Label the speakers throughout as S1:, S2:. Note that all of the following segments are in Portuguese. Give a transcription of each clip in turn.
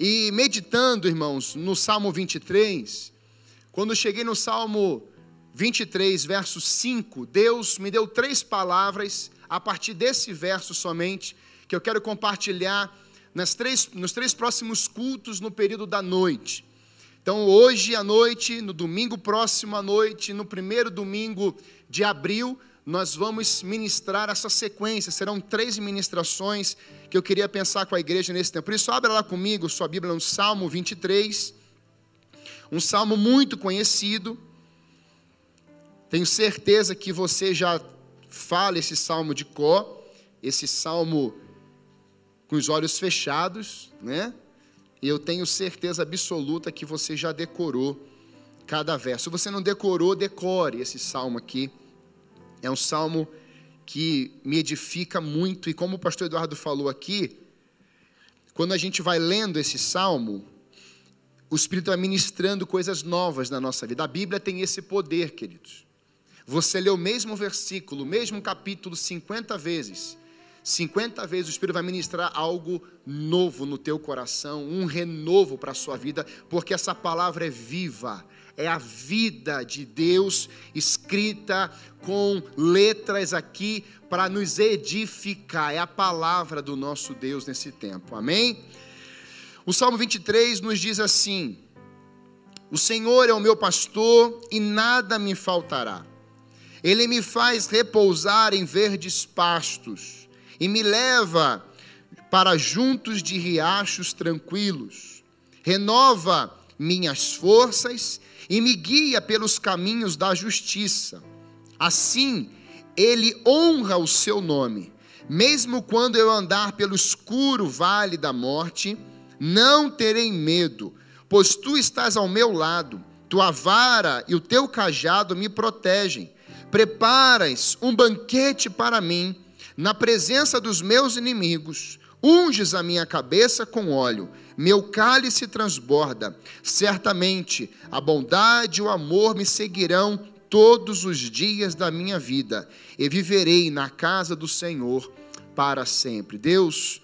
S1: E meditando, irmãos, no Salmo 23, quando cheguei no Salmo 23, verso 5, Deus me deu três palavras a partir desse verso somente, que eu quero compartilhar nas três, nos três próximos cultos no período da noite. Então, hoje à noite, no domingo próximo à noite, no primeiro domingo de abril, nós vamos ministrar essa sequência. Serão três ministrações que eu queria pensar com a igreja nesse tempo. Por isso, abra lá comigo sua Bíblia no Salmo 23, um salmo muito conhecido. Tenho certeza que você já fala esse salmo de có, esse salmo com os olhos fechados, né? E eu tenho certeza absoluta que você já decorou cada verso. Se você não decorou, decore esse salmo aqui. É um salmo que me edifica muito, e como o pastor Eduardo falou aqui, quando a gente vai lendo esse salmo, o Espírito vai ministrando coisas novas na nossa vida. A Bíblia tem esse poder, queridos. Você lê o mesmo versículo, o mesmo capítulo 50 vezes, 50 vezes o Espírito vai ministrar algo novo no teu coração, um renovo para a sua vida, porque essa palavra é viva, é a vida de Deus escrita com letras aqui para nos edificar, é a palavra do nosso Deus nesse tempo, amém? O Salmo 23 nos diz assim: O Senhor é o meu pastor e nada me faltará. Ele me faz repousar em verdes pastos e me leva para juntos de riachos tranquilos. Renova minhas forças e me guia pelos caminhos da justiça. Assim, ele honra o seu nome. Mesmo quando eu andar pelo escuro vale da morte, não terei medo, pois tu estás ao meu lado. Tua vara e o teu cajado me protegem. Preparas um banquete para mim na presença dos meus inimigos, unges a minha cabeça com óleo, meu cálice transborda. Certamente a bondade e o amor me seguirão todos os dias da minha vida, e viverei na casa do Senhor para sempre. Deus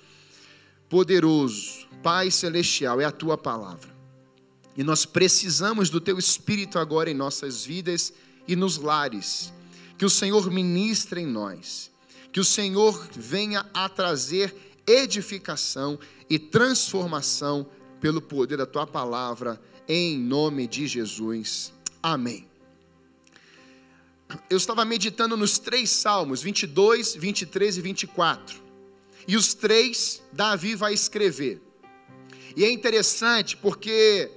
S1: poderoso, Pai celestial, é a tua palavra. E nós precisamos do teu espírito agora em nossas vidas e nos lares. Que o Senhor ministre em nós que o Senhor venha a trazer edificação e transformação pelo poder da tua palavra, em nome de Jesus. Amém. Eu estava meditando nos três salmos, 22, 23 e 24. E os três Davi vai escrever. E é interessante porque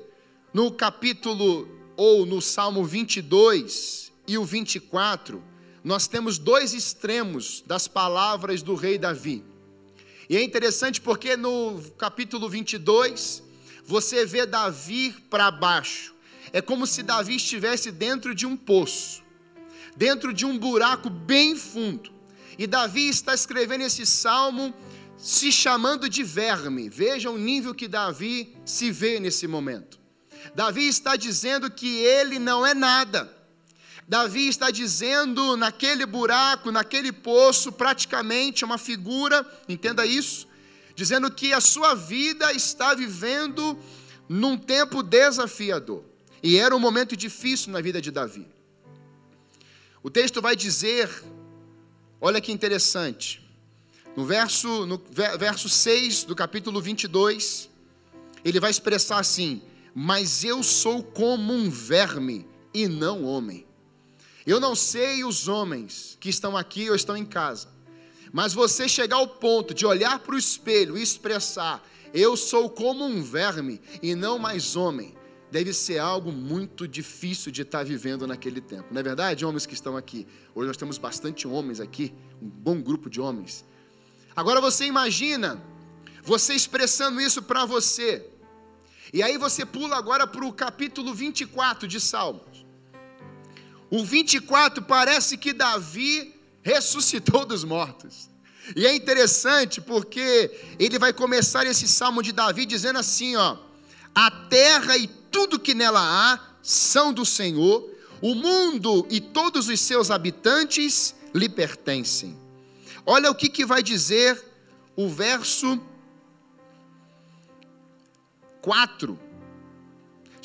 S1: no capítulo ou no salmo 22 e o 24, nós temos dois extremos das palavras do rei Davi. E é interessante porque no capítulo 22, você vê Davi para baixo. É como se Davi estivesse dentro de um poço, dentro de um buraco bem fundo. E Davi está escrevendo esse salmo se chamando de verme. Veja o nível que Davi se vê nesse momento. Davi está dizendo que ele não é nada Davi está dizendo naquele buraco, naquele poço, praticamente uma figura, entenda isso, dizendo que a sua vida está vivendo num tempo desafiador. E era um momento difícil na vida de Davi. O texto vai dizer, olha que interessante, no verso, no verso 6 do capítulo 22, ele vai expressar assim: Mas eu sou como um verme e não homem. Eu não sei os homens que estão aqui ou estão em casa, mas você chegar ao ponto de olhar para o espelho e expressar: Eu sou como um verme e não mais homem, deve ser algo muito difícil de estar vivendo naquele tempo. Não é verdade, homens que estão aqui? Hoje nós temos bastante homens aqui, um bom grupo de homens. Agora você imagina você expressando isso para você. E aí você pula agora para o capítulo 24 de Salmos. O 24 parece que Davi ressuscitou dos mortos. E é interessante porque ele vai começar esse salmo de Davi dizendo assim, ó: A terra e tudo que nela há são do Senhor, o mundo e todos os seus habitantes lhe pertencem. Olha o que, que vai dizer o verso 4.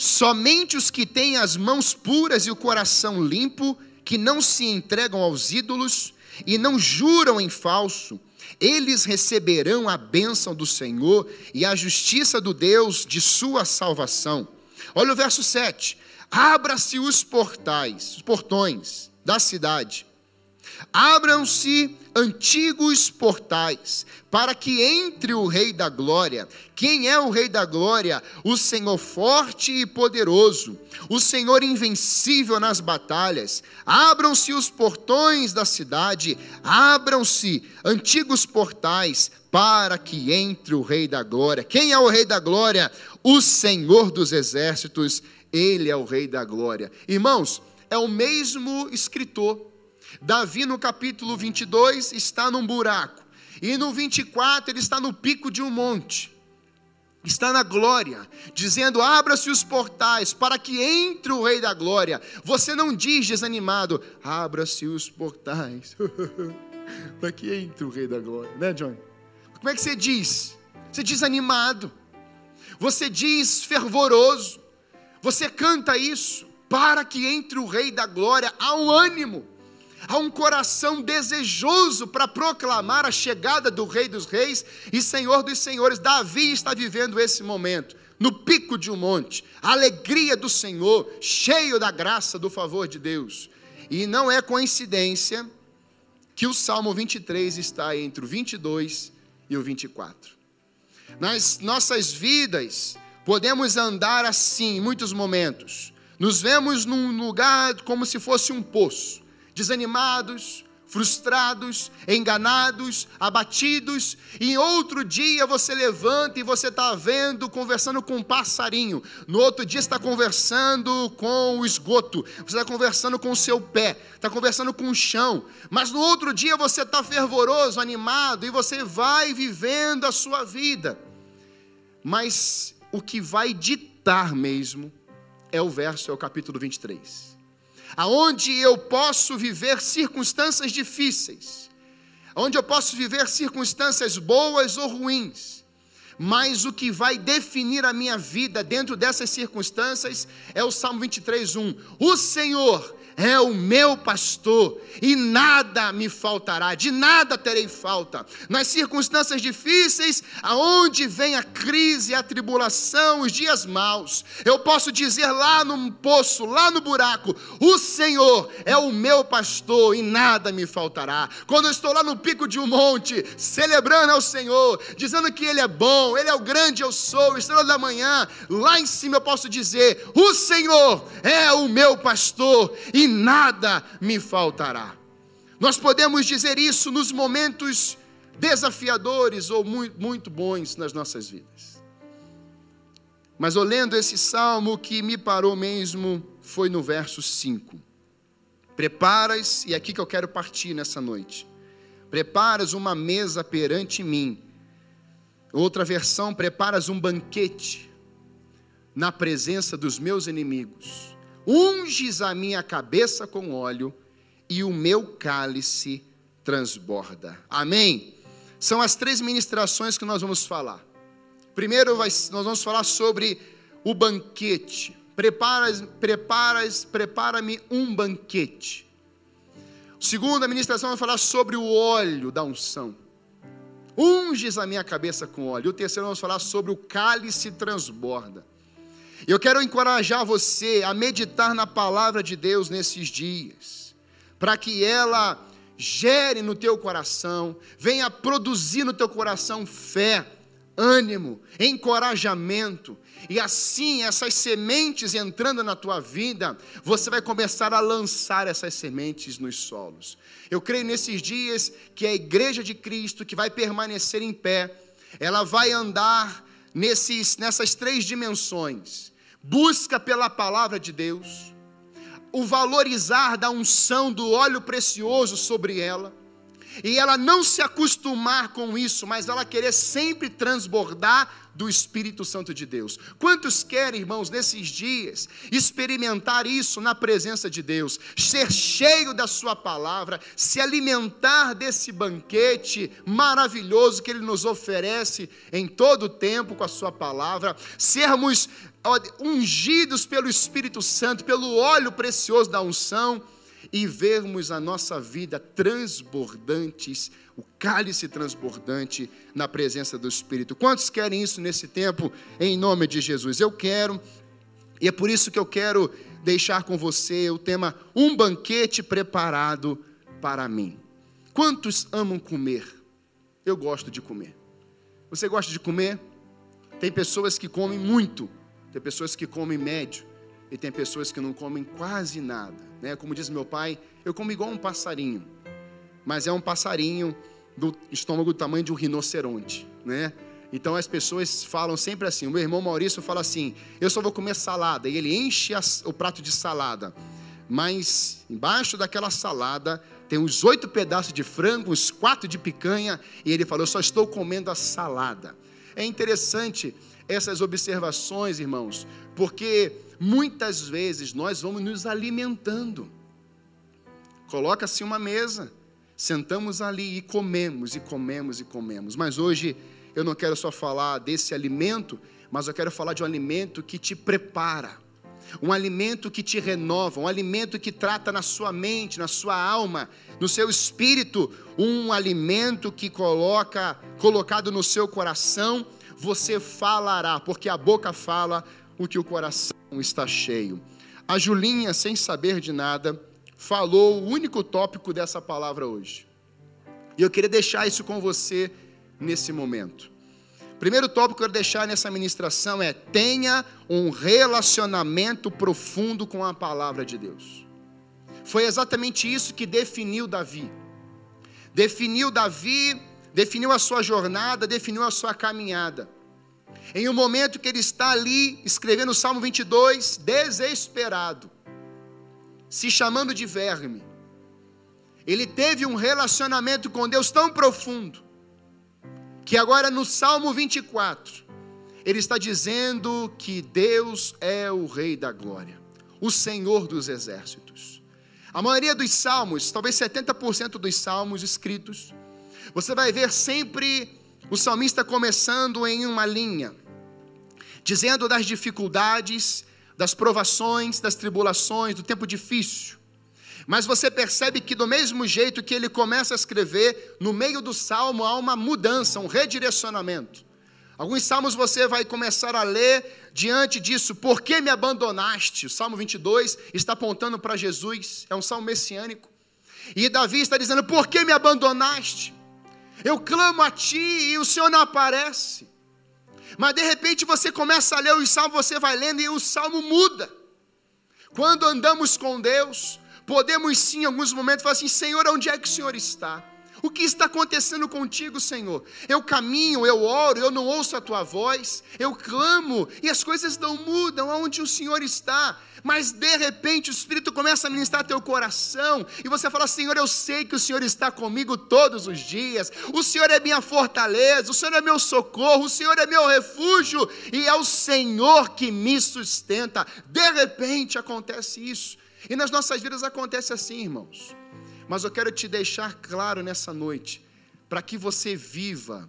S1: Somente os que têm as mãos puras e o coração limpo, que não se entregam aos ídolos e não juram em falso, eles receberão a bênção do Senhor e a justiça do Deus de sua salvação. Olha o verso 7. Abra-se os portais, os portões da cidade. Abram-se antigos portais, para que entre o Rei da Glória. Quem é o Rei da Glória? O Senhor forte e poderoso, o Senhor invencível nas batalhas. Abram-se os portões da cidade, abram-se antigos portais, para que entre o Rei da Glória. Quem é o Rei da Glória? O Senhor dos Exércitos, ele é o Rei da Glória. Irmãos, é o mesmo escritor Davi, no capítulo 22, está num buraco. E no 24, ele está no pico de um monte. Está na glória, dizendo: Abra-se os portais para que entre o Rei da Glória. Você não diz desanimado: Abra-se os portais para que entre o Rei da Glória, né, John? Como é que você diz? Você diz animado, você diz fervoroso, você canta isso para que entre o Rei da Glória. Há um ânimo, Há um coração desejoso para proclamar a chegada do Rei dos Reis e Senhor dos Senhores. Davi está vivendo esse momento, no pico de um monte, a alegria do Senhor, cheio da graça, do favor de Deus. E não é coincidência que o Salmo 23 está entre o 22 e o 24. Nas nossas vidas, podemos andar assim em muitos momentos. Nos vemos num lugar como se fosse um poço desanimados, frustrados, enganados, abatidos, e outro dia você levanta e você está vendo, conversando com um passarinho, no outro dia está conversando com o esgoto, você está conversando com o seu pé, está conversando com o chão, mas no outro dia você está fervoroso, animado, e você vai vivendo a sua vida, mas o que vai ditar mesmo é o verso, é o capítulo 23 aonde eu posso viver circunstâncias difíceis, onde eu posso viver circunstâncias boas ou ruins, mas o que vai definir a minha vida dentro dessas circunstâncias é o Salmo 23:1. O Senhor é o meu pastor e nada me faltará, de nada terei falta. Nas circunstâncias difíceis, aonde vem a crise, a tribulação, os dias maus, eu posso dizer lá no poço, lá no buraco: o Senhor é o meu pastor e nada me faltará. Quando eu estou lá no pico de um monte, celebrando ao Senhor, dizendo que Ele é bom, Ele é o grande eu sou, estrela da manhã, lá em cima eu posso dizer: o Senhor é o meu pastor e e nada me faltará. Nós podemos dizer isso nos momentos desafiadores ou muito, muito bons nas nossas vidas. Mas olhando esse salmo, o que me parou mesmo foi no verso 5. Preparas, e é aqui que eu quero partir nessa noite. Preparas uma mesa perante mim. Outra versão, preparas um banquete na presença dos meus inimigos unges a minha cabeça com óleo e o meu cálice transborda. Amém? São as três ministrações que nós vamos falar. Primeiro, nós vamos falar sobre o banquete. Preparas, preparas, prepara-me um banquete. Segunda ministração vai falar sobre o óleo da unção. Unges a minha cabeça com óleo. O terceiro vamos falar sobre o cálice transborda. Eu quero encorajar você a meditar na palavra de Deus nesses dias, para que ela gere no teu coração, venha produzir no teu coração fé, ânimo, encorajamento, e assim essas sementes entrando na tua vida, você vai começar a lançar essas sementes nos solos. Eu creio nesses dias que a igreja de Cristo que vai permanecer em pé, ela vai andar nesses, nessas três dimensões busca pela palavra de Deus, o valorizar da unção do óleo precioso sobre ela, e ela não se acostumar com isso, mas ela querer sempre transbordar do Espírito Santo de Deus. Quantos querem, irmãos, nesses dias, experimentar isso na presença de Deus, ser cheio da Sua palavra, se alimentar desse banquete maravilhoso que Ele nos oferece em todo o tempo com a Sua palavra, sermos ungidos pelo Espírito Santo, pelo óleo precioso da unção e vermos a nossa vida transbordantes, o cálice transbordante na presença do Espírito. Quantos querem isso nesse tempo, em nome de Jesus? Eu quero, e é por isso que eu quero deixar com você o tema Um banquete preparado para mim. Quantos amam comer? Eu gosto de comer. Você gosta de comer? Tem pessoas que comem muito, tem pessoas que comem médio, e tem pessoas que não comem quase nada. Né? Como diz meu pai, eu como igual um passarinho, mas é um passarinho do estômago do tamanho de um rinoceronte. Né? Então as pessoas falam sempre assim. O meu irmão Maurício fala assim: eu só vou comer salada. E ele enche o prato de salada. Mas embaixo daquela salada tem uns oito pedaços de frango, uns quatro de picanha. E ele falou: eu só estou comendo a salada. É interessante essas observações, irmãos, porque muitas vezes nós vamos nos alimentando. Coloca-se uma mesa, sentamos ali e comemos, e comemos, e comemos. Mas hoje eu não quero só falar desse alimento, mas eu quero falar de um alimento que te prepara, um alimento que te renova, um alimento que trata na sua mente, na sua alma, no seu espírito, um alimento que coloca, colocado no seu coração, você falará, porque a boca fala o que o coração está cheio. A Julinha, sem saber de nada, falou o único tópico dessa palavra hoje. E eu queria deixar isso com você nesse momento. Primeiro tópico que eu quero deixar nessa ministração é: tenha um relacionamento profundo com a palavra de Deus. Foi exatamente isso que definiu Davi. Definiu Davi, definiu a sua jornada, definiu a sua caminhada. Em um momento que ele está ali escrevendo o Salmo 22, desesperado, se chamando de verme. Ele teve um relacionamento com Deus tão profundo, que agora no Salmo 24, ele está dizendo que Deus é o Rei da Glória, o Senhor dos Exércitos. A maioria dos salmos, talvez 70% dos salmos escritos, você vai ver sempre o salmista começando em uma linha, dizendo das dificuldades, das provações, das tribulações, do tempo difícil. Mas você percebe que, do mesmo jeito que ele começa a escrever, no meio do salmo há uma mudança, um redirecionamento. Alguns salmos você vai começar a ler diante disso, por que me abandonaste? O salmo 22 está apontando para Jesus, é um salmo messiânico. E Davi está dizendo: por que me abandonaste? Eu clamo a ti e o Senhor não aparece. Mas de repente você começa a ler os salmos, você vai lendo e o salmo muda. Quando andamos com Deus, podemos sim, em alguns momentos, falar assim: Senhor, onde é que o Senhor está? O que está acontecendo contigo, Senhor? Eu caminho, eu oro, eu não ouço a tua voz, eu clamo e as coisas não mudam aonde o Senhor está. Mas de repente o Espírito começa a ministrar teu coração e você fala: Senhor, eu sei que o Senhor está comigo todos os dias, o Senhor é minha fortaleza, o Senhor é meu socorro, o Senhor é meu refúgio e é o Senhor que me sustenta. De repente acontece isso e nas nossas vidas acontece assim, irmãos. Mas eu quero te deixar claro nessa noite, para que você viva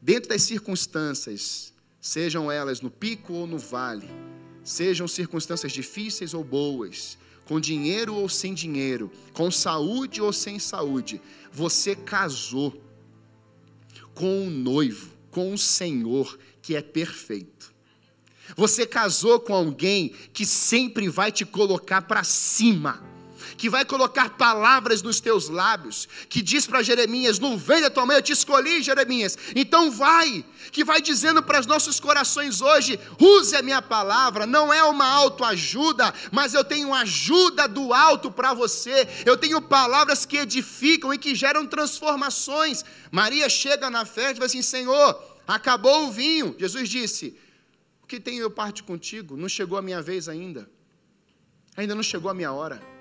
S1: dentro das circunstâncias, sejam elas no pico ou no vale, sejam circunstâncias difíceis ou boas, com dinheiro ou sem dinheiro, com saúde ou sem saúde, você casou com um noivo, com um Senhor que é perfeito. Você casou com alguém que sempre vai te colocar para cima que vai colocar palavras nos teus lábios, que diz para Jeremias: Não vem da tua mãe, eu te escolhi, Jeremias. Então vai, que vai dizendo para os nossos corações hoje: use a minha palavra, não é uma autoajuda, mas eu tenho ajuda do alto para você, eu tenho palavras que edificam e que geram transformações. Maria chega na festa e fala assim: Senhor, acabou o vinho. Jesus disse: O que tenho eu parte contigo? Não chegou a minha vez ainda. Ainda não chegou a minha hora.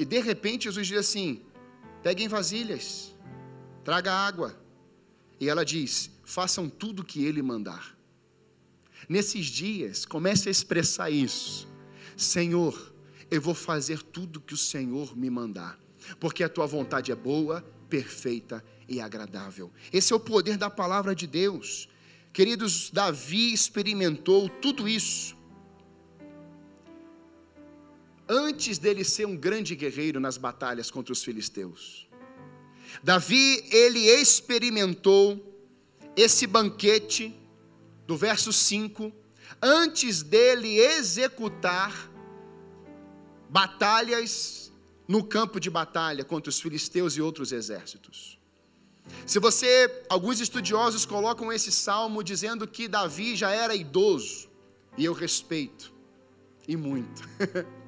S1: E de repente Jesus diz assim: peguem vasilhas, traga água. E ela diz: façam tudo o que ele mandar. Nesses dias, comece a expressar isso. Senhor, eu vou fazer tudo que o Senhor me mandar, porque a tua vontade é boa, perfeita e agradável. Esse é o poder da palavra de Deus. Queridos, Davi experimentou tudo isso. Antes dele ser um grande guerreiro nas batalhas contra os filisteus. Davi, ele experimentou esse banquete do verso 5, antes dele executar batalhas no campo de batalha contra os filisteus e outros exércitos. Se você, alguns estudiosos colocam esse salmo dizendo que Davi já era idoso, e eu respeito, e muito.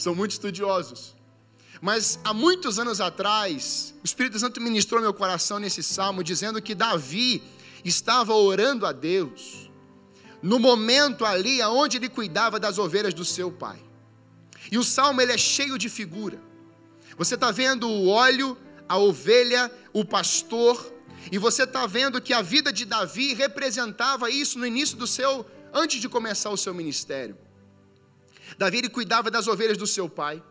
S1: São muito estudiosos. Mas há muitos anos atrás, o Espírito Santo ministrou meu coração nesse salmo, dizendo que Davi estava orando a Deus, no momento ali onde ele cuidava das ovelhas do seu pai. E o salmo ele é cheio de figura. Você está vendo o óleo, a ovelha, o pastor, e você está vendo que a vida de Davi representava isso no início do seu, antes de começar o seu ministério. Davi ele cuidava das ovelhas do seu pai.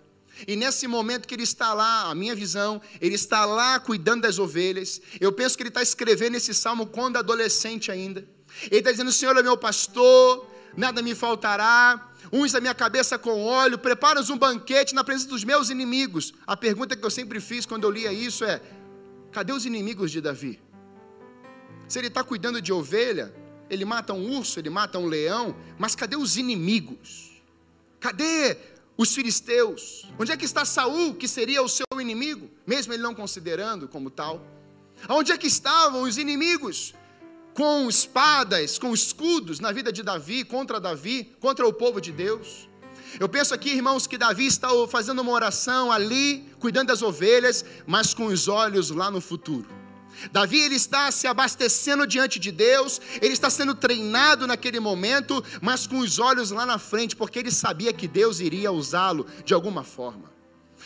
S1: E nesse momento que ele está lá, a minha visão, ele está lá cuidando das ovelhas. Eu penso que ele está escrevendo esse salmo quando adolescente ainda. Ele está dizendo: Senhor é meu pastor, nada me faltará. Uns a minha cabeça com óleo, prepara-nos um banquete na presença dos meus inimigos. A pergunta que eu sempre fiz quando eu lia isso é: cadê os inimigos de Davi? Se ele está cuidando de ovelha, ele mata um urso, ele mata um leão, mas cadê os inimigos? Cadê os filisteus? Onde é que está Saul, que seria o seu inimigo, mesmo ele não considerando como tal? Onde é que estavam os inimigos? Com espadas, com escudos na vida de Davi, contra Davi, contra o povo de Deus. Eu penso aqui, irmãos, que Davi está fazendo uma oração ali, cuidando das ovelhas, mas com os olhos lá no futuro. Davi ele está se abastecendo diante de Deus, ele está sendo treinado naquele momento, mas com os olhos lá na frente, porque ele sabia que Deus iria usá-lo de alguma forma.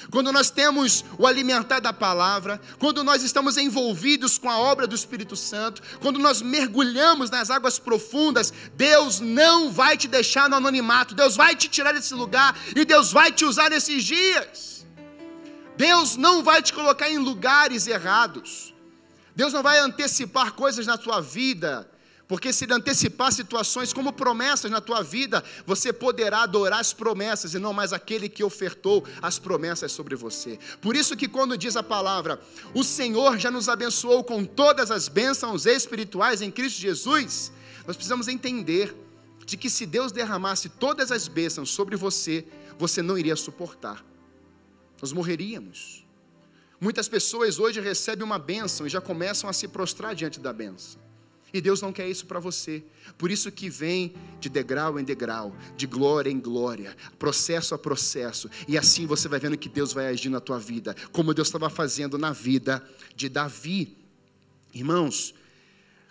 S1: Quando nós temos o alimentar da palavra, quando nós estamos envolvidos com a obra do Espírito Santo, quando nós mergulhamos nas águas profundas, Deus não vai te deixar no anonimato, Deus vai te tirar desse lugar e Deus vai te usar nesses dias. Deus não vai te colocar em lugares errados. Deus não vai antecipar coisas na tua vida, porque se ele antecipar situações como promessas na tua vida, você poderá adorar as promessas e não mais aquele que ofertou as promessas sobre você. Por isso que quando diz a palavra, o Senhor já nos abençoou com todas as bênçãos espirituais em Cristo Jesus, nós precisamos entender de que se Deus derramasse todas as bênçãos sobre você, você não iria suportar. Nós morreríamos. Muitas pessoas hoje recebem uma bênção e já começam a se prostrar diante da bênção. E Deus não quer isso para você. Por isso que vem de degrau em degrau, de glória em glória, processo a processo. E assim você vai vendo que Deus vai agir na tua vida, como Deus estava fazendo na vida de Davi. Irmãos,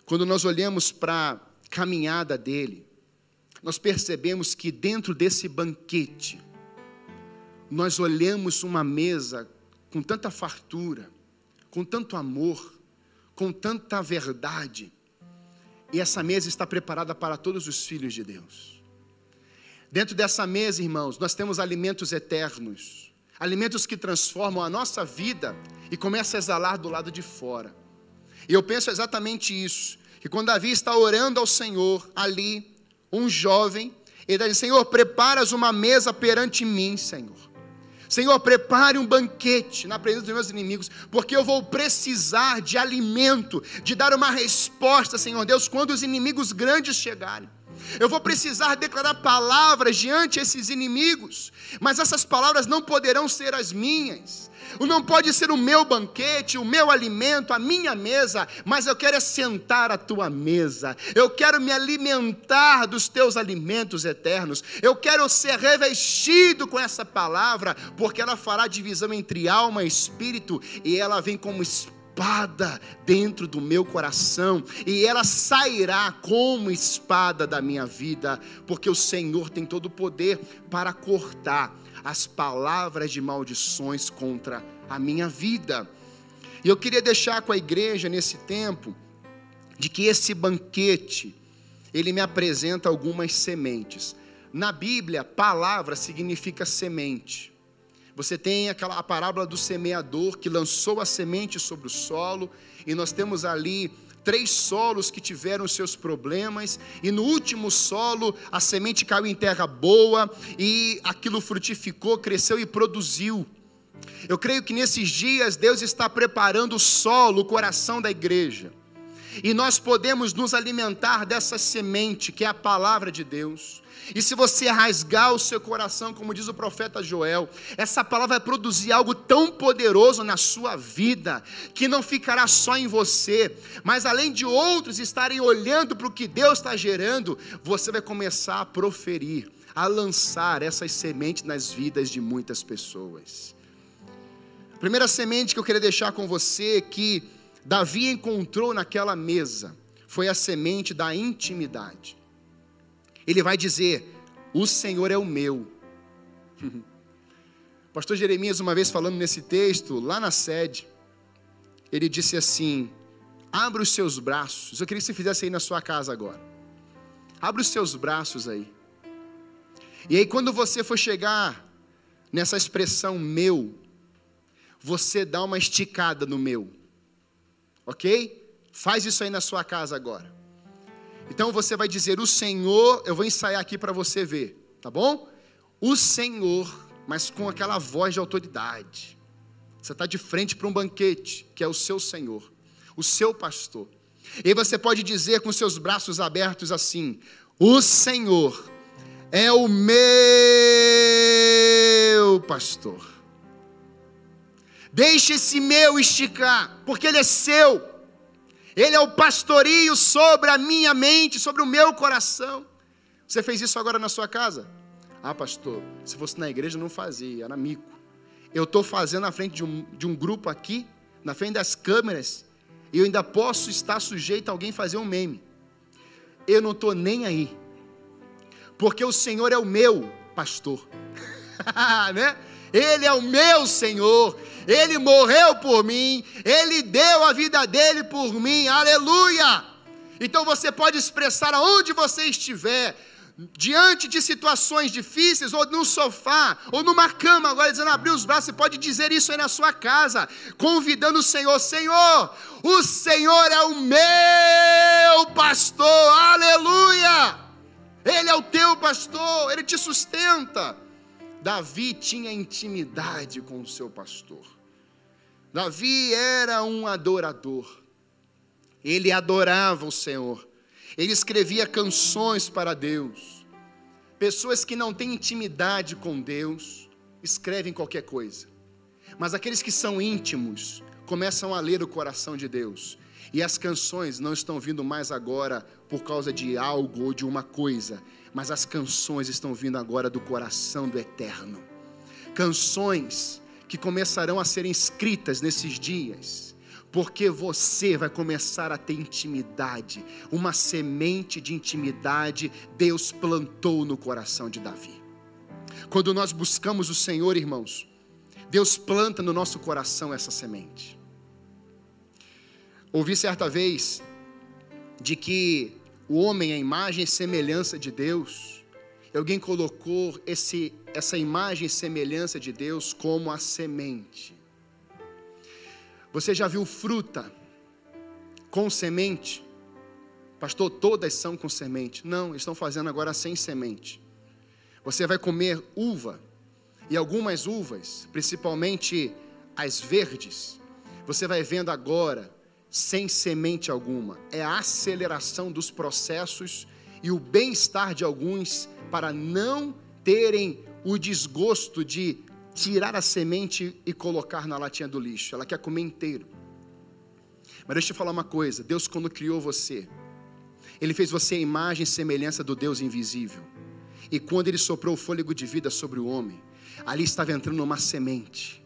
S1: quando nós olhamos para a caminhada dele, nós percebemos que dentro desse banquete, nós olhamos uma mesa com tanta fartura, com tanto amor, com tanta verdade. E essa mesa está preparada para todos os filhos de Deus. Dentro dessa mesa, irmãos, nós temos alimentos eternos, alimentos que transformam a nossa vida e começam a exalar do lado de fora. E eu penso exatamente isso, que quando Davi está orando ao Senhor ali, um jovem, ele diz: Senhor, preparas uma mesa perante mim, Senhor. Senhor, prepare um banquete na presença dos meus inimigos, porque eu vou precisar de alimento, de dar uma resposta, Senhor Deus, quando os inimigos grandes chegarem. Eu vou precisar declarar palavras diante esses inimigos, mas essas palavras não poderão ser as minhas. Não pode ser o meu banquete, o meu alimento, a minha mesa, mas eu quero é sentar à tua mesa. Eu quero me alimentar dos teus alimentos eternos. Eu quero ser revestido com essa palavra, porque ela fará divisão entre alma e espírito e ela vem como espada dentro do meu coração, e ela sairá como espada da minha vida, porque o Senhor tem todo o poder para cortar as palavras de maldições contra a minha vida. E eu queria deixar com a igreja nesse tempo de que esse banquete ele me apresenta algumas sementes. Na Bíblia, palavra significa semente. Você tem aquela a parábola do semeador que lançou a semente sobre o solo, e nós temos ali três solos que tiveram seus problemas, e no último solo a semente caiu em terra boa, e aquilo frutificou, cresceu e produziu. Eu creio que nesses dias Deus está preparando o solo, o coração da igreja. E nós podemos nos alimentar dessa semente que é a palavra de Deus. E se você rasgar o seu coração, como diz o profeta Joel, essa palavra vai produzir algo tão poderoso na sua vida, que não ficará só em você, mas além de outros estarem olhando para o que Deus está gerando, você vai começar a proferir, a lançar essas sementes nas vidas de muitas pessoas. A primeira semente que eu queria deixar com você, que Davi encontrou naquela mesa, foi a semente da intimidade. Ele vai dizer: O Senhor é o meu. Pastor Jeremias, uma vez falando nesse texto, lá na sede, ele disse assim: Abra os seus braços. Eu queria que você fizesse aí na sua casa agora. Abra os seus braços aí. E aí, quando você for chegar nessa expressão meu, você dá uma esticada no meu. Ok? Faz isso aí na sua casa agora. Então você vai dizer: O Senhor, eu vou ensaiar aqui para você ver, tá bom? O Senhor, mas com aquela voz de autoridade. Você está de frente para um banquete, que é o seu Senhor, o seu pastor. E você pode dizer com seus braços abertos assim: O Senhor é o meu pastor. Deixe esse meu esticar, porque ele é seu. Ele é o pastorio sobre a minha mente, sobre o meu coração. Você fez isso agora na sua casa? Ah, pastor, se fosse na igreja não fazia, era mico. Eu estou fazendo na frente de um, de um grupo aqui, na frente das câmeras, e eu ainda posso estar sujeito a alguém fazer um meme. Eu não estou nem aí, porque o Senhor é o meu pastor, né? Ele é o meu Senhor, Ele morreu por mim, Ele deu a vida dele por mim, aleluia! Então você pode expressar aonde você estiver, diante de situações difíceis, ou no sofá, ou numa cama, agora dizendo abrir os braços, você pode dizer isso aí na sua casa, convidando o Senhor: Senhor, o Senhor é o meu pastor, aleluia! Ele é o teu pastor, ele te sustenta. Davi tinha intimidade com o seu pastor. Davi era um adorador. Ele adorava o Senhor. Ele escrevia canções para Deus. Pessoas que não têm intimidade com Deus escrevem qualquer coisa. Mas aqueles que são íntimos começam a ler o coração de Deus. E as canções não estão vindo mais agora por causa de algo ou de uma coisa, mas as canções estão vindo agora do coração do Eterno. Canções que começarão a ser escritas nesses dias, porque você vai começar a ter intimidade, uma semente de intimidade Deus plantou no coração de Davi. Quando nós buscamos o Senhor, irmãos, Deus planta no nosso coração essa semente. Ouvi certa vez de que o homem é a imagem e semelhança de Deus. Alguém colocou esse, essa imagem e semelhança de Deus como a semente. Você já viu fruta com semente? Pastor, todas são com semente. Não, estão fazendo agora sem semente. Você vai comer uva, e algumas uvas, principalmente as verdes, você vai vendo agora sem semente alguma. É a aceleração dos processos e o bem-estar de alguns para não terem o desgosto de tirar a semente e colocar na latinha do lixo. Ela quer comer inteiro. Mas deixa eu te falar uma coisa: Deus, quando criou você, Ele fez você a imagem e semelhança do Deus invisível. E quando Ele soprou o fôlego de vida sobre o homem, ali estava entrando uma semente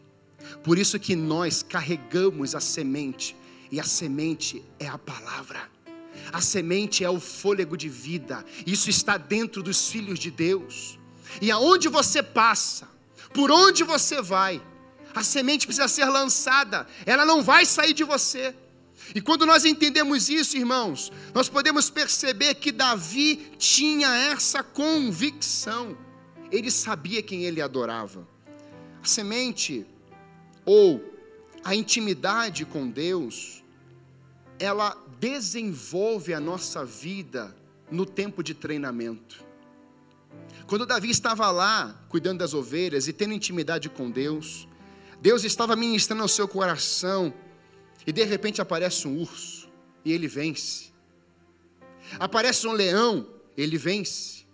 S1: Por isso que nós carregamos a semente, e a semente é a palavra. A semente é o fôlego de vida. Isso está dentro dos filhos de Deus. E aonde você passa, por onde você vai, a semente precisa ser lançada. Ela não vai sair de você. E quando nós entendemos isso, irmãos, nós podemos perceber que Davi tinha essa convicção. Ele sabia quem ele adorava. A semente ou a intimidade com Deus, ela desenvolve a nossa vida no tempo de treinamento. Quando Davi estava lá, cuidando das ovelhas e tendo intimidade com Deus, Deus estava ministrando ao seu coração, e de repente aparece um urso, e ele vence. Aparece um leão, ele vence.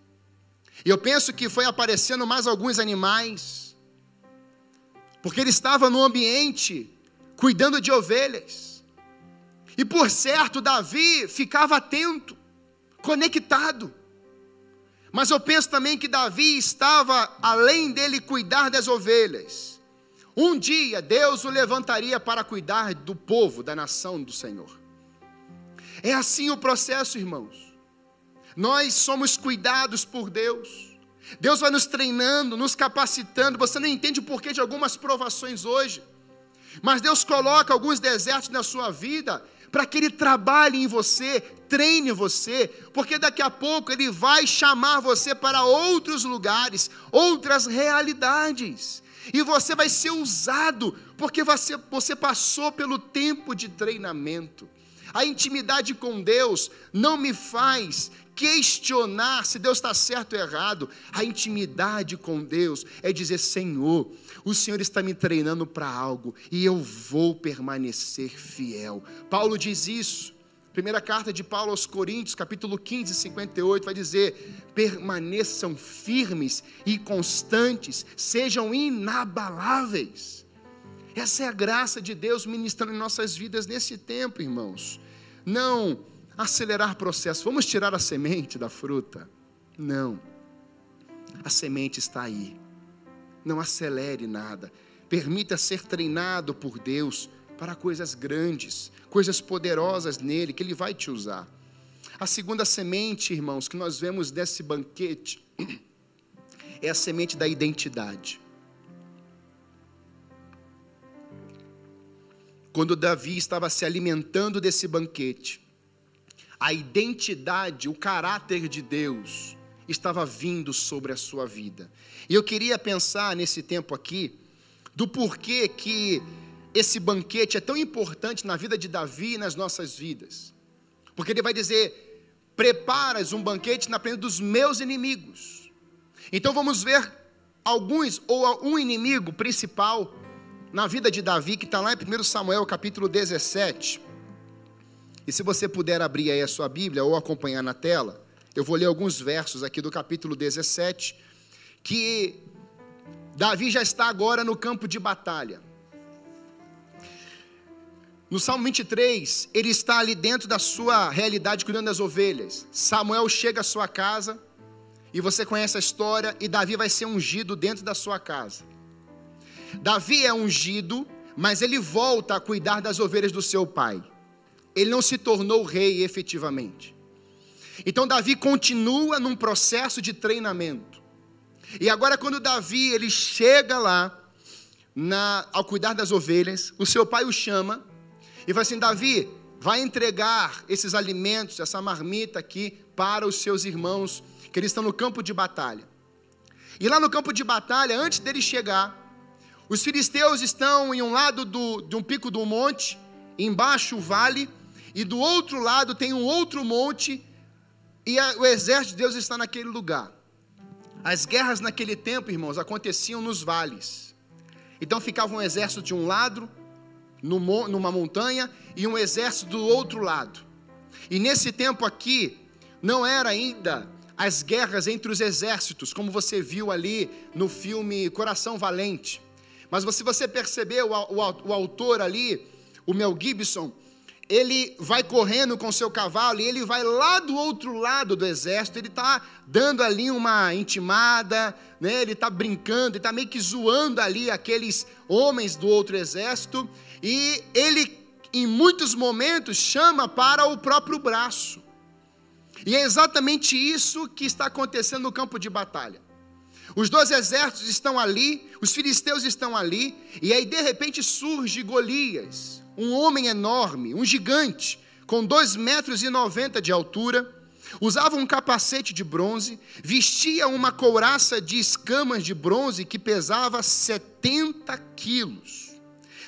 S1: E eu penso que foi aparecendo mais alguns animais, porque ele estava no ambiente cuidando de ovelhas. E por certo, Davi ficava atento, conectado. Mas eu penso também que Davi estava, além dele cuidar das ovelhas, um dia Deus o levantaria para cuidar do povo, da nação do Senhor. É assim o processo, irmãos. Nós somos cuidados por Deus. Deus vai nos treinando, nos capacitando. Você não entende o porquê de algumas provações hoje. Mas Deus coloca alguns desertos na sua vida para que Ele trabalhe em você, treine você, porque daqui a pouco Ele vai chamar você para outros lugares, outras realidades, e você vai ser usado, porque você, você passou pelo tempo de treinamento. A intimidade com Deus não me faz questionar se Deus está certo ou errado. A intimidade com Deus é dizer: Senhor, o Senhor está me treinando para algo e eu vou permanecer fiel. Paulo diz isso. Primeira carta de Paulo aos Coríntios, capítulo 15, 58, vai dizer: permaneçam firmes e constantes, sejam inabaláveis. Essa é a graça de Deus ministrando em nossas vidas nesse tempo, irmãos. Não acelerar processo, vamos tirar a semente da fruta. Não. A semente está aí. Não acelere nada. Permita ser treinado por Deus para coisas grandes, coisas poderosas nele, que ele vai te usar. A segunda semente, irmãos, que nós vemos desse banquete, é a semente da identidade. Quando Davi estava se alimentando desse banquete, a identidade, o caráter de Deus estava vindo sobre a sua vida. E eu queria pensar nesse tempo aqui do porquê que esse banquete é tão importante na vida de Davi e nas nossas vidas. Porque ele vai dizer: preparas um banquete na frente dos meus inimigos. Então vamos ver alguns, ou um inimigo principal na vida de Davi, que está lá em 1 Samuel capítulo 17. E se você puder abrir aí a sua Bíblia ou acompanhar na tela, eu vou ler alguns versos aqui do capítulo 17, que Davi já está agora no campo de batalha. No Salmo 23, ele está ali dentro da sua realidade cuidando das ovelhas. Samuel chega à sua casa, e você conhece a história, e Davi vai ser ungido dentro da sua casa. Davi é ungido, mas ele volta a cuidar das ovelhas do seu pai ele não se tornou rei efetivamente. Então Davi continua num processo de treinamento. E agora quando Davi ele chega lá na, ao cuidar das ovelhas, o seu pai o chama e fala assim: Davi, vai entregar esses alimentos, essa marmita aqui para os seus irmãos que eles estão no campo de batalha. E lá no campo de batalha, antes dele chegar, os filisteus estão em um lado do, de um pico do monte, embaixo o vale, e do outro lado tem um outro monte, e a, o exército de Deus está naquele lugar. As guerras naquele tempo, irmãos, aconteciam nos vales. Então ficava um exército de um lado, numa montanha, e um exército do outro lado. E nesse tempo aqui, não era ainda as guerras entre os exércitos, como você viu ali no filme Coração Valente. Mas se você percebeu, o, o, o autor ali, o Mel Gibson, ele vai correndo com seu cavalo e ele vai lá do outro lado do exército, ele está dando ali uma intimada, né? ele está brincando, ele está meio que zoando ali aqueles homens do outro exército, e ele, em muitos momentos, chama para o próprio braço. E é exatamente isso que está acontecendo no campo de batalha. Os dois exércitos estão ali, os filisteus estão ali, e aí de repente surge Golias, um homem enorme, um gigante, com 2 metros e 90 de altura, usava um capacete de bronze, vestia uma couraça de escamas de bronze que pesava 70 quilos.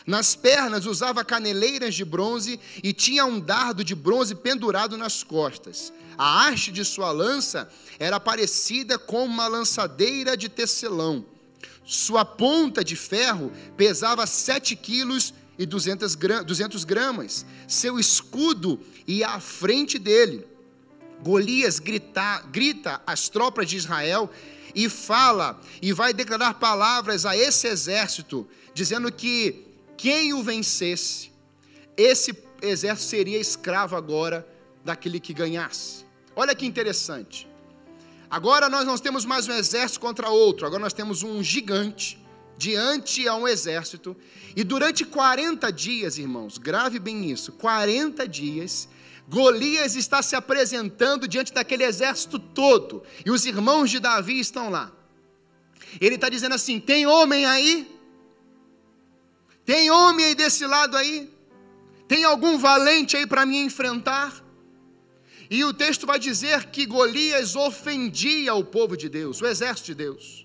S1: Nas pernas usava caneleiras de bronze e tinha um dardo de bronze pendurado nas costas. A haste de sua lança era parecida com uma lançadeira de tecelão. Sua ponta de ferro pesava 7 quilos e 200 gramas. Seu escudo ia à frente dele. Golias grita, grita às tropas de Israel e fala e vai declarar palavras a esse exército, dizendo que quem o vencesse, esse exército seria escravo agora daquele que ganhasse. Olha que interessante. Agora nós não temos mais um exército contra outro, agora nós temos um gigante diante a um exército, e durante 40 dias, irmãos, grave bem isso, 40 dias, Golias está se apresentando diante daquele exército todo, e os irmãos de Davi estão lá. Ele está dizendo assim: tem homem aí? Tem homem aí desse lado aí? Tem algum valente aí para me enfrentar? E o texto vai dizer que Golias ofendia o povo de Deus, o exército de Deus.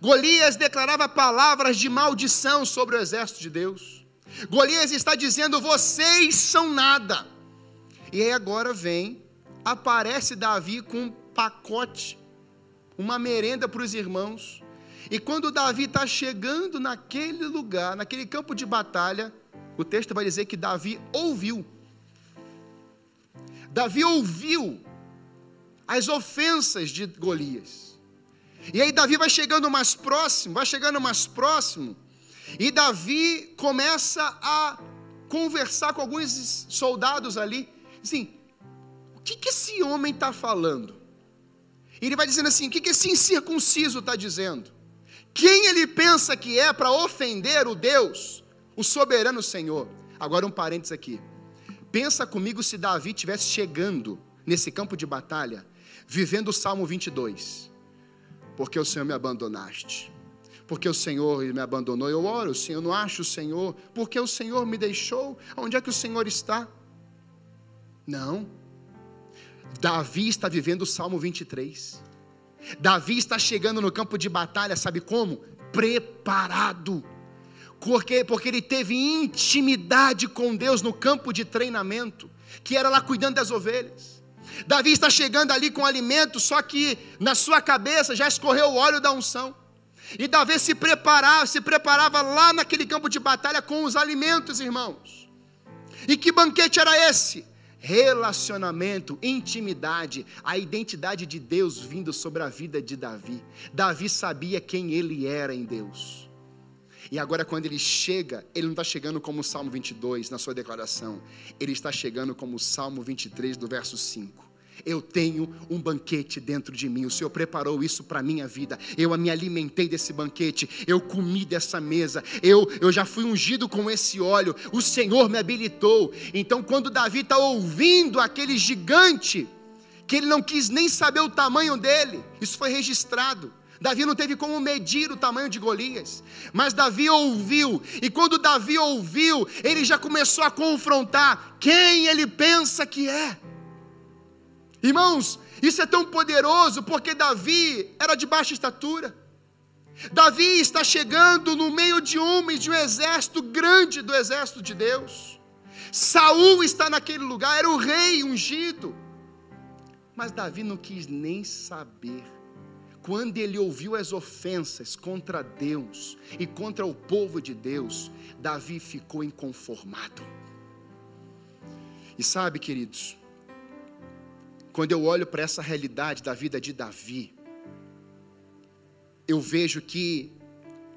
S1: Golias declarava palavras de maldição sobre o exército de Deus. Golias está dizendo: vocês são nada. E aí agora vem, aparece Davi com um pacote, uma merenda para os irmãos. E quando Davi está chegando naquele lugar, naquele campo de batalha, o texto vai dizer que Davi ouviu. Davi ouviu as ofensas de Golias. E aí Davi vai chegando mais próximo, vai chegando mais próximo, e Davi começa a conversar com alguns soldados ali, assim, o que, que esse homem está falando? E ele vai dizendo assim, o que, que esse incircunciso está dizendo? Quem ele pensa que é para ofender o Deus, o soberano Senhor? Agora um parênteses aqui. Pensa comigo se Davi estivesse chegando nesse campo de batalha, vivendo o Salmo 22 porque o Senhor me abandonaste. Porque o Senhor me abandonou. Eu oro, Senhor, não acho o Senhor. Porque o Senhor me deixou. Onde é que o Senhor está? Não. Davi está vivendo o Salmo 23. Davi está chegando no campo de batalha, sabe como? Preparado. Porque, porque ele teve intimidade com Deus no campo de treinamento, que era lá cuidando das ovelhas. Davi está chegando ali com alimento, só que na sua cabeça já escorreu o óleo da unção. E Davi se preparava, se preparava lá naquele campo de batalha com os alimentos, irmãos. E que banquete era esse? Relacionamento, intimidade, a identidade de Deus vindo sobre a vida de Davi. Davi sabia quem ele era em Deus. E agora, quando ele chega, ele não está chegando como o Salmo 22 na sua declaração, ele está chegando como o Salmo 23, do verso 5. Eu tenho um banquete dentro de mim. O Senhor preparou isso para a minha vida. Eu me alimentei desse banquete. Eu comi dessa mesa. Eu, eu já fui ungido com esse óleo. O Senhor me habilitou. Então, quando Davi está ouvindo aquele gigante, que ele não quis nem saber o tamanho dele, isso foi registrado. Davi não teve como medir o tamanho de Golias, mas Davi ouviu, e quando Davi ouviu, ele já começou a confrontar quem ele pensa que é. Irmãos, isso é tão poderoso porque Davi era de baixa estatura. Davi está chegando no meio de homens de um exército grande do exército de Deus. Saul está naquele lugar, era o rei ungido. Mas Davi não quis nem saber quando ele ouviu as ofensas contra Deus e contra o povo de Deus, Davi ficou inconformado. E sabe, queridos, quando eu olho para essa realidade da vida de Davi, eu vejo que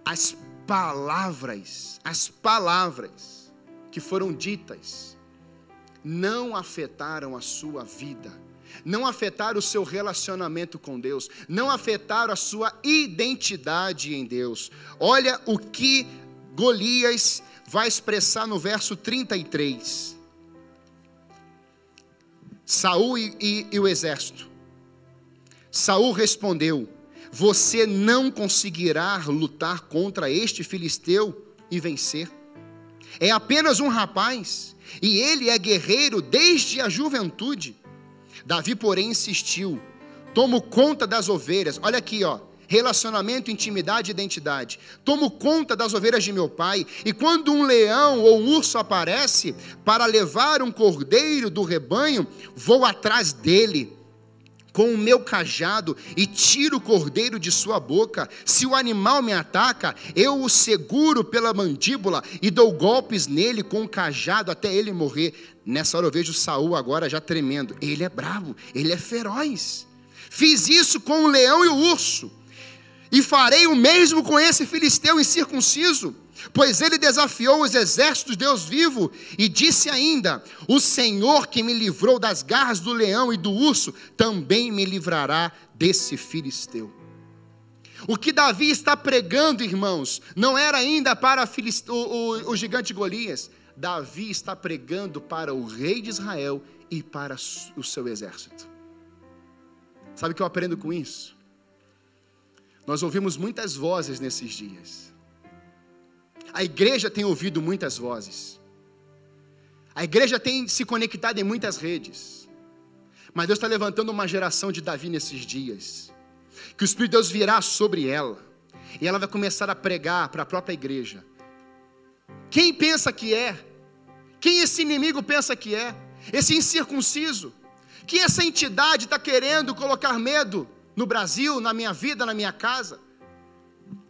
S1: as palavras, as palavras que foram ditas não afetaram a sua vida, não afetaram o seu relacionamento com Deus, não afetaram a sua identidade em Deus. Olha o que Golias vai expressar no verso 33. Saul e, e, e o exército. Saul respondeu: Você não conseguirá lutar contra este filisteu e vencer. É apenas um rapaz, e ele é guerreiro desde a juventude. Davi, porém, insistiu: Tomo conta das ovelhas. Olha aqui, ó relacionamento, intimidade e identidade. Tomo conta das ovelhas de meu pai, e quando um leão ou um urso aparece para levar um cordeiro do rebanho, vou atrás dele com o meu cajado e tiro o cordeiro de sua boca. Se o animal me ataca, eu o seguro pela mandíbula e dou golpes nele com o cajado até ele morrer. Nessa hora eu vejo Saul agora já tremendo. Ele é bravo, ele é feroz. Fiz isso com o leão e o urso. E farei o mesmo com esse filisteu incircunciso, pois ele desafiou os exércitos de Deus vivo e disse ainda: O Senhor que me livrou das garras do leão e do urso, também me livrará desse filisteu. O que Davi está pregando, irmãos, não era ainda para o, o, o gigante Golias. Davi está pregando para o rei de Israel e para o seu exército. Sabe o que eu aprendo com isso? Nós ouvimos muitas vozes nesses dias. A igreja tem ouvido muitas vozes. A igreja tem se conectado em muitas redes. Mas Deus está levantando uma geração de Davi nesses dias. Que o Espírito de Deus virá sobre ela. E ela vai começar a pregar para a própria igreja. Quem pensa que é? Quem esse inimigo pensa que é? Esse incircunciso? Que essa entidade está querendo colocar medo no Brasil, na minha vida, na minha casa?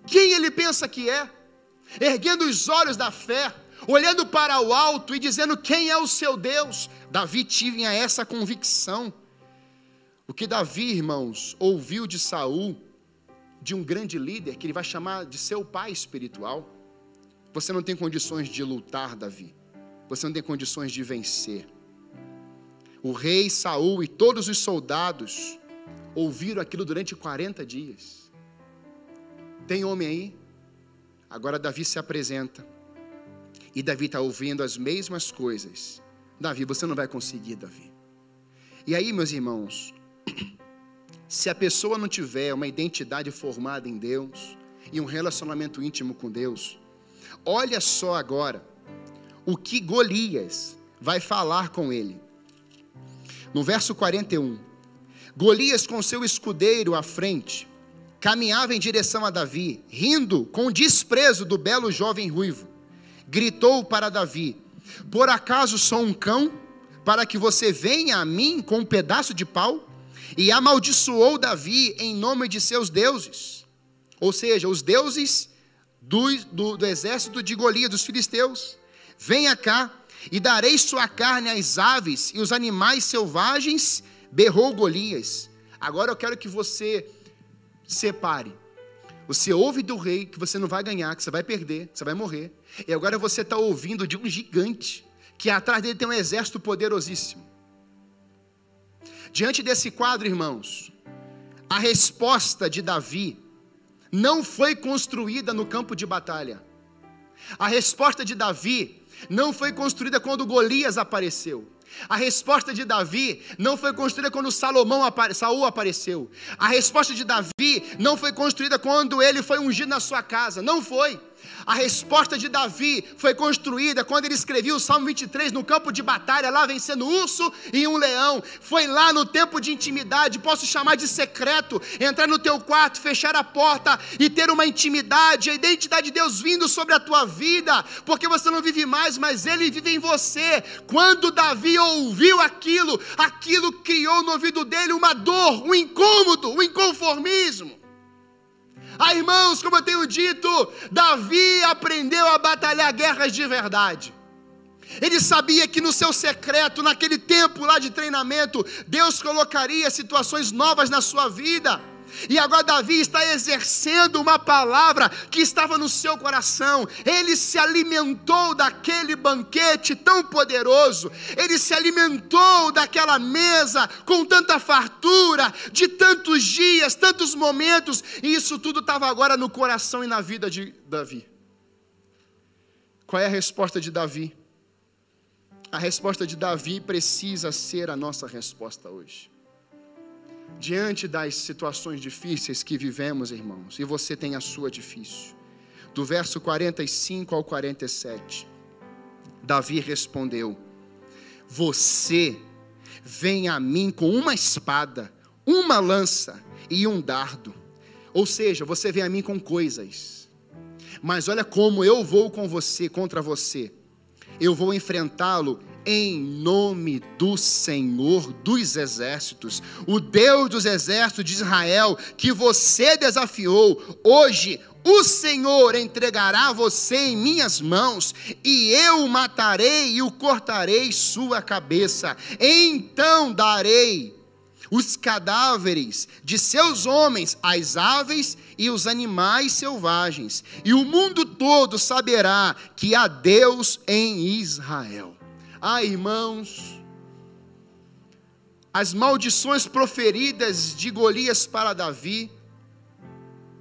S1: Quem ele pensa que é? Erguendo os olhos da fé, olhando para o alto e dizendo quem é o seu Deus. Davi tinha essa convicção. O que Davi, irmãos, ouviu de Saul, de um grande líder que ele vai chamar de seu pai espiritual. Você não tem condições de lutar, Davi. Você não tem condições de vencer. O rei Saul e todos os soldados ouviram aquilo durante 40 dias. Tem homem aí? Agora Davi se apresenta. E Davi está ouvindo as mesmas coisas. Davi, você não vai conseguir, Davi. E aí, meus irmãos, se a pessoa não tiver uma identidade formada em Deus e um relacionamento íntimo com Deus, olha só agora o que Golias vai falar com ele. No verso 41, Golias, com seu escudeiro à frente, caminhava em direção a Davi, rindo com desprezo do belo jovem ruivo. Gritou para Davi: Por acaso sou um cão, para que você venha a mim com um pedaço de pau? E amaldiçoou Davi em nome de seus deuses, ou seja, os deuses do, do, do exército de Golias, dos filisteus. Venha cá, e darei sua carne às aves e os animais selvagens berrou Golias. Agora eu quero que você separe. Você ouve do rei que você não vai ganhar, que você vai perder, que você vai morrer. E agora você está ouvindo de um gigante, que atrás dele tem um exército poderosíssimo. Diante desse quadro, irmãos, a resposta de Davi não foi construída no campo de batalha. A resposta de Davi não foi construída quando Golias apareceu. A resposta de Davi não foi construída quando Salomão, Saul apareceu. A resposta de Davi não foi construída quando ele foi ungido na sua casa. Não foi. A resposta de Davi foi construída quando ele escrevia o Salmo 23 no campo de batalha, lá vencendo um urso e um leão. Foi lá no tempo de intimidade, posso chamar de secreto, entrar no teu quarto, fechar a porta e ter uma intimidade, a identidade de Deus vindo sobre a tua vida, porque você não vive mais, mas ele vive em você. Quando Davi ouviu aquilo, aquilo criou no ouvido dele uma dor, um incômodo, um inconformismo. Ah, irmãos, como eu tenho dito, Davi aprendeu a batalhar guerras de verdade. Ele sabia que no seu secreto, naquele tempo lá de treinamento, Deus colocaria situações novas na sua vida. E agora Davi está exercendo uma palavra que estava no seu coração. Ele se alimentou daquele banquete tão poderoso. Ele se alimentou daquela mesa com tanta fartura, de tantos dias, tantos momentos. E isso tudo estava agora no coração e na vida de Davi. Qual é a resposta de Davi? A resposta de Davi precisa ser a nossa resposta hoje diante das situações difíceis que vivemos, irmãos, e você tem a sua difícil. Do verso 45 ao 47, Davi respondeu: Você vem a mim com uma espada, uma lança e um dardo. Ou seja, você vem a mim com coisas. Mas olha como eu vou com você, contra você. Eu vou enfrentá-lo em nome do Senhor dos exércitos, o Deus dos exércitos de Israel, que você desafiou, hoje o Senhor entregará você em minhas mãos, e eu o matarei e o cortarei sua cabeça. Então darei os cadáveres de seus homens às aves e os animais selvagens, e o mundo todo saberá que há Deus em Israel. Ah, irmãos, as maldições proferidas de Golias para Davi,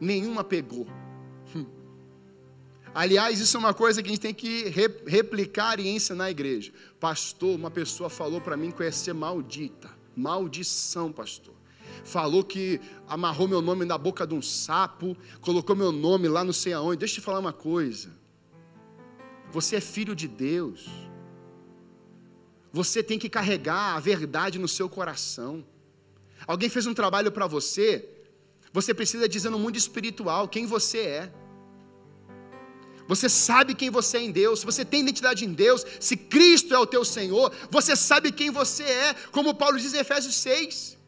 S1: nenhuma pegou. Hum. Aliás, isso é uma coisa que a gente tem que replicar e ensinar na igreja. Pastor, uma pessoa falou para mim que eu ia ser maldita. Maldição, pastor. Falou que amarrou meu nome na boca de um sapo, colocou meu nome lá não sei aonde. Deixa eu te falar uma coisa. Você é filho de Deus. Você tem que carregar a verdade no seu coração. Alguém fez um trabalho para você, você precisa dizer no mundo espiritual quem você é. Você sabe quem você é em Deus, você tem identidade em Deus, se Cristo é o teu Senhor, você sabe quem você é, como Paulo diz em Efésios 6.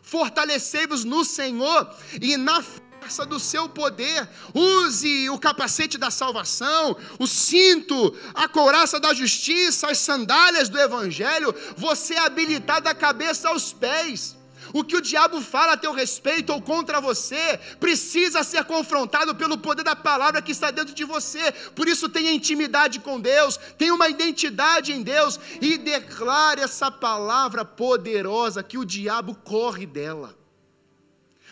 S1: Fortalecei-vos no Senhor e na força do seu poder. Use o capacete da salvação, o cinto, a couraça da justiça, as sandálias do evangelho. Você é habilitado da cabeça aos pés. O que o diabo fala a teu respeito ou contra você precisa ser confrontado pelo poder da palavra que está dentro de você. Por isso, tenha intimidade com Deus, tenha uma identidade em Deus e declare essa palavra poderosa que o diabo corre dela.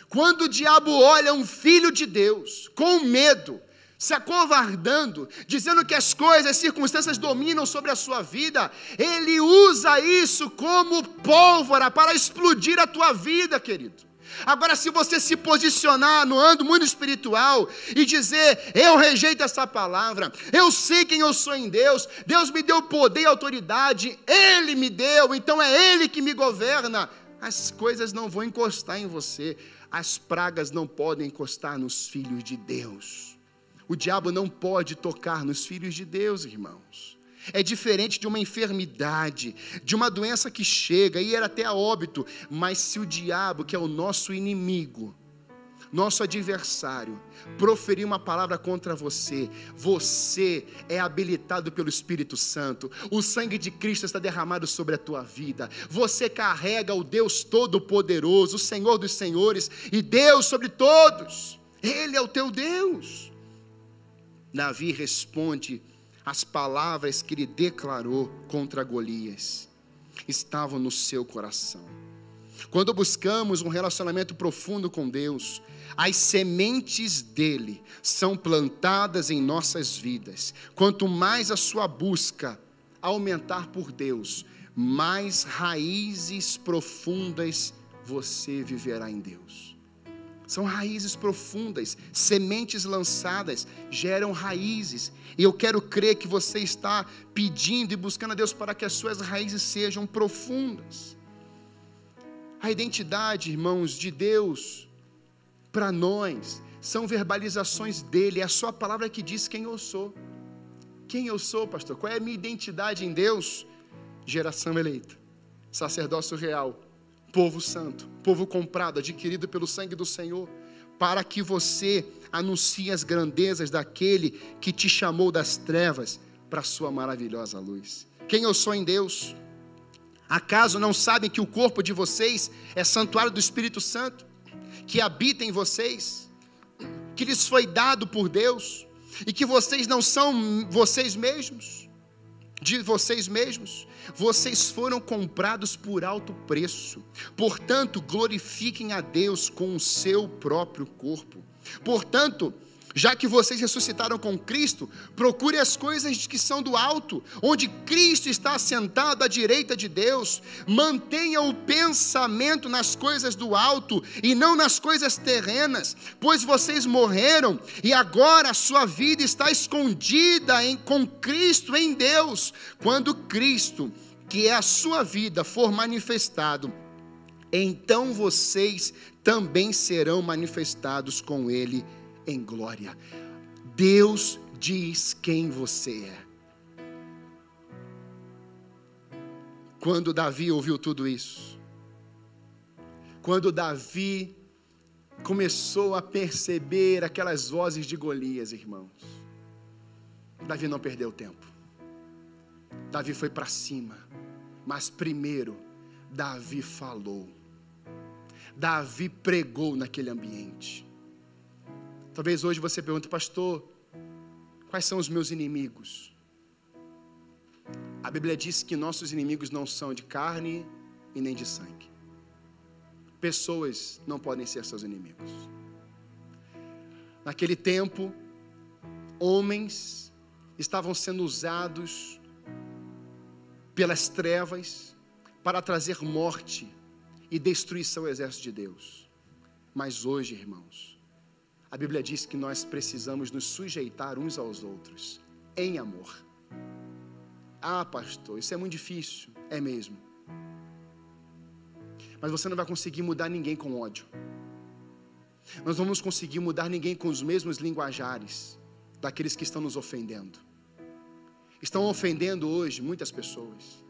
S1: Quando o diabo olha um filho de Deus com medo, se acovardando, dizendo que as coisas, as circunstâncias dominam sobre a sua vida, ele usa isso como pólvora para explodir a tua vida, querido. Agora, se você se posicionar no ando muito espiritual e dizer: Eu rejeito essa palavra, eu sei quem eu sou em Deus, Deus me deu poder e autoridade, Ele me deu, então é Ele que me governa, as coisas não vão encostar em você, as pragas não podem encostar nos filhos de Deus. O diabo não pode tocar nos filhos de Deus, irmãos. É diferente de uma enfermidade, de uma doença que chega e era até a óbito, mas se o diabo, que é o nosso inimigo, nosso adversário, proferir uma palavra contra você, você é habilitado pelo Espírito Santo, o sangue de Cristo está derramado sobre a tua vida, você carrega o Deus Todo-Poderoso, o Senhor dos Senhores e Deus sobre todos, Ele é o teu Deus. Davi responde as palavras que ele declarou contra Golias, estavam no seu coração. Quando buscamos um relacionamento profundo com Deus, as sementes dele são plantadas em nossas vidas. Quanto mais a sua busca aumentar por Deus, mais raízes profundas você viverá em Deus. São raízes profundas, sementes lançadas geram raízes. E eu quero crer que você está pedindo e buscando a Deus para que as suas raízes sejam profundas. A identidade, irmãos, de Deus para nós são verbalizações dele, é a sua palavra que diz quem eu sou. Quem eu sou, pastor? Qual é a minha identidade em Deus? Geração eleita, sacerdócio real, povo santo, povo comprado, adquirido pelo sangue do Senhor, para que você anuncie as grandezas daquele que te chamou das trevas para a sua maravilhosa luz. Quem eu sou em Deus? Acaso não sabem que o corpo de vocês é santuário do Espírito Santo? que habita em vocês, que lhes foi dado por Deus, e que vocês não são vocês mesmos, de vocês mesmos, vocês foram comprados por alto preço. Portanto, glorifiquem a Deus com o seu próprio corpo. Portanto, já que vocês ressuscitaram com Cristo, procure as coisas que são do alto, onde Cristo está assentado à direita de Deus. Mantenha o pensamento nas coisas do alto e não nas coisas terrenas, pois vocês morreram e agora a sua vida está escondida em, com Cristo em Deus. Quando Cristo, que é a sua vida, for manifestado, então vocês também serão manifestados com Ele em glória. Deus diz quem você é. Quando Davi ouviu tudo isso, quando Davi começou a perceber aquelas vozes de Golias, irmãos, Davi não perdeu tempo. Davi foi para cima, mas primeiro Davi falou. Davi pregou naquele ambiente. Talvez hoje você pergunte, pastor, quais são os meus inimigos? A Bíblia diz que nossos inimigos não são de carne e nem de sangue. Pessoas não podem ser seus inimigos. Naquele tempo, homens estavam sendo usados pelas trevas para trazer morte e destruição ao exército de Deus. Mas hoje, irmãos, a Bíblia diz que nós precisamos nos sujeitar uns aos outros, em amor. Ah, pastor, isso é muito difícil. É mesmo. Mas você não vai conseguir mudar ninguém com ódio. Nós não vamos conseguir mudar ninguém com os mesmos linguajares daqueles que estão nos ofendendo. Estão ofendendo hoje muitas pessoas.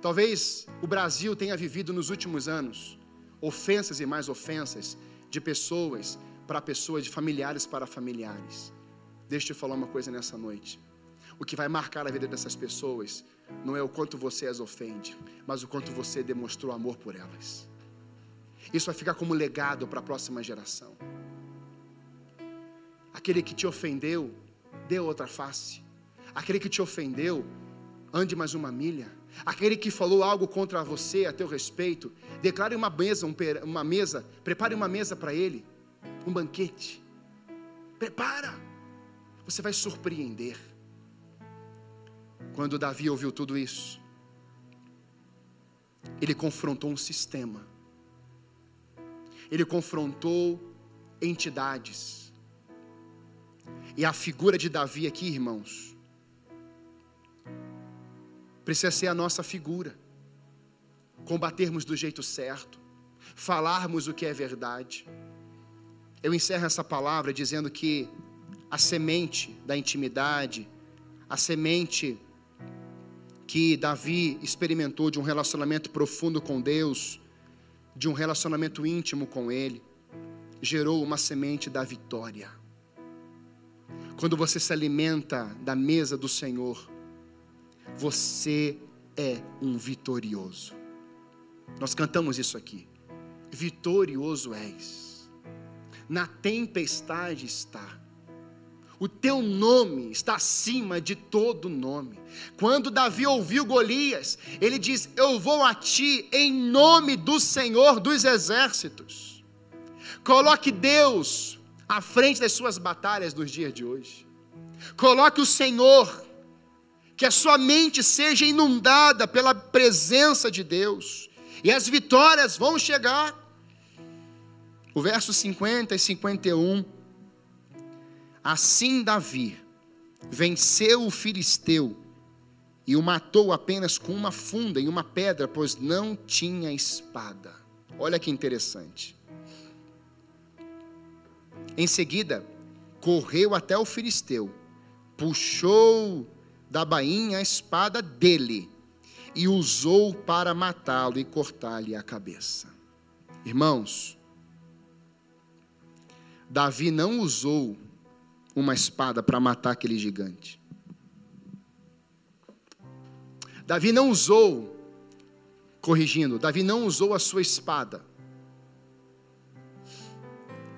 S1: Talvez o Brasil tenha vivido nos últimos anos ofensas e mais ofensas de pessoas para pessoas, de familiares para familiares. Deixa eu te falar uma coisa nessa noite. O que vai marcar a vida dessas pessoas não é o quanto você as ofende, mas o quanto você demonstrou amor por elas. Isso vai ficar como legado para a próxima geração. Aquele que te ofendeu, dê outra face. Aquele que te ofendeu, ande mais uma milha. Aquele que falou algo contra você a teu respeito, declare uma mesa, uma mesa, prepare uma mesa para ele um banquete. Prepara, você vai surpreender. Quando Davi ouviu tudo isso, ele confrontou um sistema, ele confrontou entidades, e a figura de Davi aqui, irmãos, precisa ser a nossa figura, combatermos do jeito certo, falarmos o que é verdade. Eu encerro essa palavra dizendo que a semente da intimidade, a semente que Davi experimentou de um relacionamento profundo com Deus, de um relacionamento íntimo com Ele, gerou uma semente da vitória. Quando você se alimenta da mesa do Senhor, você é um vitorioso. Nós cantamos isso aqui. Vitorioso és na tempestade está. O teu nome está acima de todo nome. Quando Davi ouviu Golias, ele diz: Eu vou a ti em nome do Senhor dos exércitos. Coloque Deus à frente das suas batalhas nos dias de hoje. Coloque o Senhor, que a sua mente seja inundada pela presença de Deus, e as vitórias vão chegar. O verso 50 e 51. Assim Davi venceu o filisteu e o matou apenas com uma funda e uma pedra, pois não tinha espada. Olha que interessante. Em seguida, correu até o filisteu, puxou da bainha a espada dele e usou para matá-lo e cortar-lhe a cabeça. Irmãos, Davi não usou uma espada para matar aquele gigante. Davi não usou, corrigindo, Davi não usou a sua espada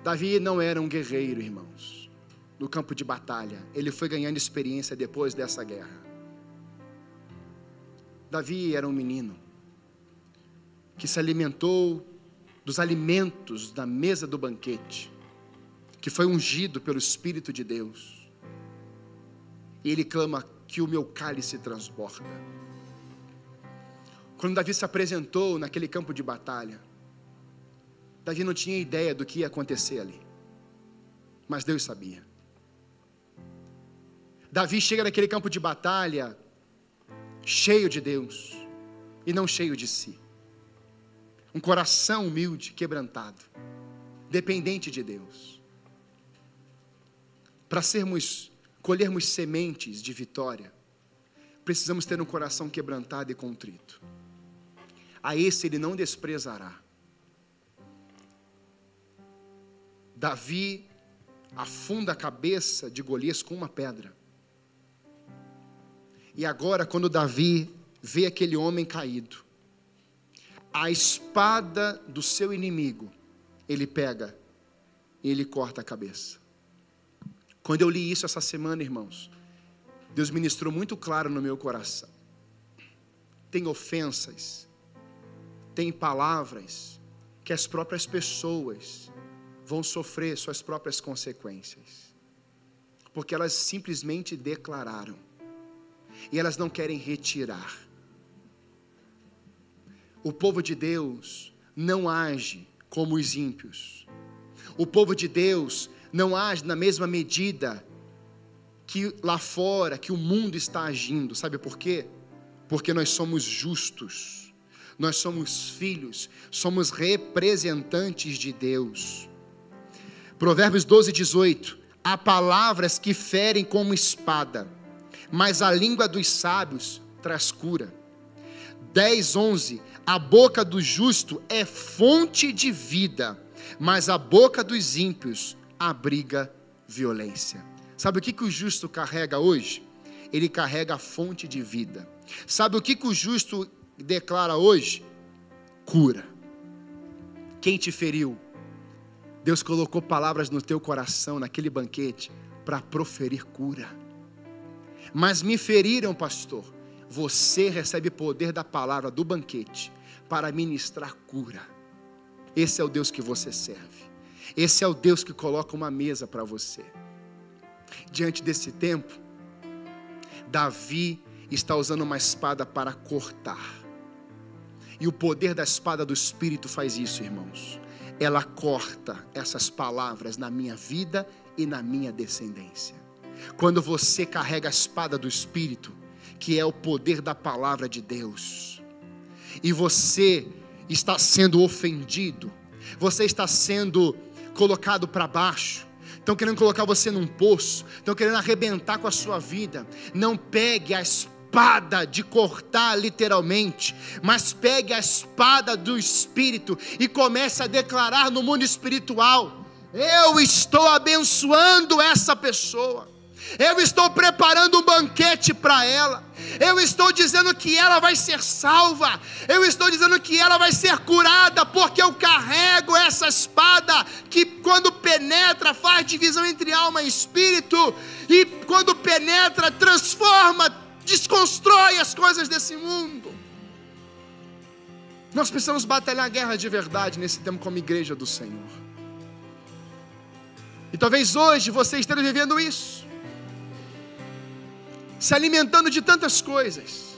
S1: Davi não era um guerreiro, irmãos, no campo de batalha. Ele foi ganhando experiência depois dessa guerra. Davi era um menino que se alimentou dos alimentos da mesa do banquete, que foi ungido pelo Espírito de Deus. E ele clama que o meu cálice transborda. Quando Davi se apresentou naquele campo de batalha, Davi não tinha ideia do que ia acontecer ali, mas Deus sabia. Davi chega naquele campo de batalha cheio de Deus e não cheio de si. Um coração humilde, quebrantado, dependente de Deus. Para sermos, colhermos sementes de vitória, precisamos ter um coração quebrantado e contrito. A esse ele não desprezará. Davi afunda a cabeça de Golias com uma pedra. E agora, quando Davi vê aquele homem caído, a espada do seu inimigo, ele pega e ele corta a cabeça. Quando eu li isso essa semana, irmãos, Deus ministrou muito claro no meu coração. Tem ofensas, tem palavras que as próprias pessoas vão sofrer suas próprias consequências, porque elas simplesmente declararam e elas não querem retirar. O povo de Deus não age como os ímpios. O povo de Deus não age na mesma medida que lá fora, que o mundo está agindo. Sabe por quê? Porque nós somos justos. Nós somos filhos, somos representantes de Deus. Provérbios 12, 18. Há palavras que ferem como espada mas a língua dos sábios traz cura. 10, 11. A boca do justo é fonte de vida, mas a boca dos ímpios abriga violência. Sabe o que, que o justo carrega hoje? Ele carrega a fonte de vida. Sabe o que, que o justo declara hoje? Cura. Quem te feriu? Deus colocou palavras no teu coração naquele banquete para proferir cura mas me feriram, pastor. Você recebe poder da palavra do banquete para ministrar cura. Esse é o Deus que você serve. Esse é o Deus que coloca uma mesa para você. Diante desse tempo, Davi está usando uma espada para cortar. E o poder da espada do Espírito faz isso, irmãos. Ela corta essas palavras na minha vida e na minha descendência. Quando você carrega a espada do Espírito, que é o poder da palavra de Deus, e você está sendo ofendido, você está sendo colocado para baixo, estão querendo colocar você num poço, estão querendo arrebentar com a sua vida. Não pegue a espada de cortar literalmente, mas pegue a espada do Espírito e comece a declarar no mundo espiritual: eu estou abençoando essa pessoa. Eu estou preparando um banquete para ela. Eu estou dizendo que ela vai ser salva. Eu estou dizendo que ela vai ser curada, porque eu carrego essa espada que, quando penetra, faz divisão entre alma e espírito, e quando penetra, transforma, desconstrói as coisas desse mundo. Nós precisamos batalhar a guerra de verdade nesse tempo como igreja do Senhor. E talvez hoje você esteja vivendo isso se alimentando de tantas coisas.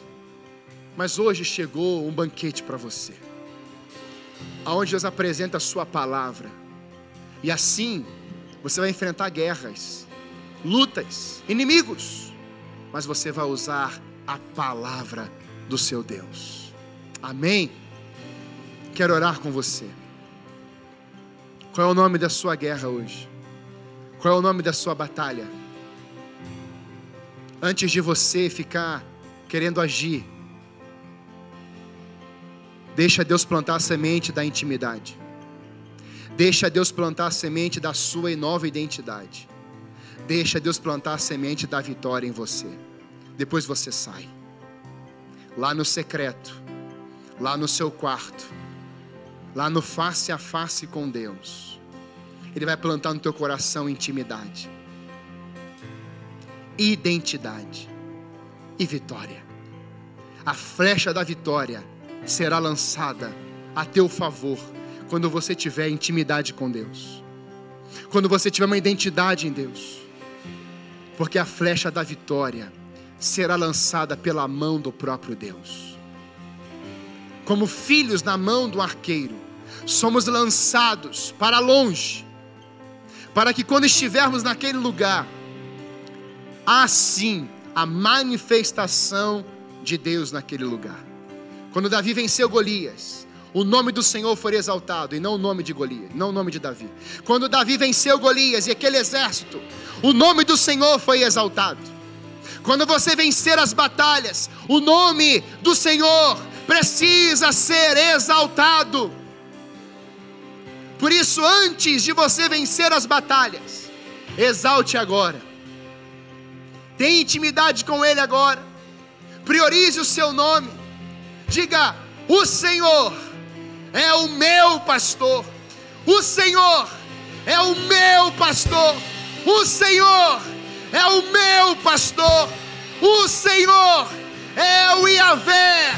S1: Mas hoje chegou um banquete para você, aonde Deus apresenta a sua palavra. E assim você vai enfrentar guerras, lutas, inimigos, mas você vai usar a palavra do seu Deus. Amém. Quero orar com você. Qual é o nome da sua guerra hoje? Qual é o nome da sua batalha? Antes de você ficar querendo agir. Deixa Deus plantar a semente da intimidade. Deixa Deus plantar a semente da sua nova identidade. Deixa Deus plantar a semente da vitória em você. Depois você sai. Lá no secreto, lá no seu quarto, lá no face a face com Deus. Ele vai plantar no teu coração intimidade, identidade e vitória. A flecha da vitória será lançada a teu favor quando você tiver intimidade com Deus, quando você tiver uma identidade em Deus, porque a flecha da vitória será lançada pela mão do próprio Deus. Como filhos na mão do arqueiro, somos lançados para longe, para que quando estivermos naquele lugar, assim a manifestação de Deus naquele lugar. Quando Davi venceu Golias, o nome do Senhor foi exaltado e não o nome de Golias, não o nome de Davi. Quando Davi venceu Golias e aquele exército, o nome do Senhor foi exaltado. Quando você vencer as batalhas, o nome do Senhor precisa ser exaltado. Por isso, antes de você vencer as batalhas, exalte agora. Tenha intimidade com Ele agora. Priorize o seu nome. Diga: O Senhor é o meu pastor. O Senhor é o meu pastor. O Senhor é o meu pastor. O Senhor é o Iavé,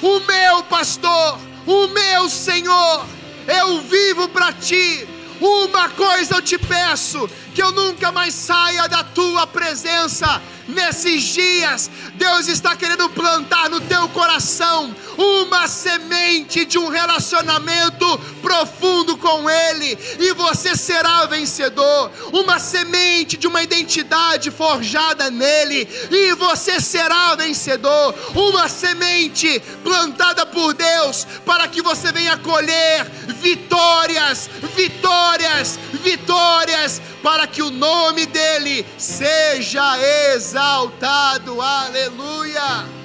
S1: o meu pastor, o meu Senhor. Eu vivo para ti. Uma coisa eu te peço: que eu nunca mais saia da tua presença nesses dias, Deus está querendo plantar no teu coração uma semente de um relacionamento profundo com Ele, e você será vencedor. Uma semente de uma identidade forjada nele, e você será vencedor. Uma semente plantada por Deus, para que você venha colher vitórias, vitórias, vitórias para que o nome dele seja exaltado. Aleluia!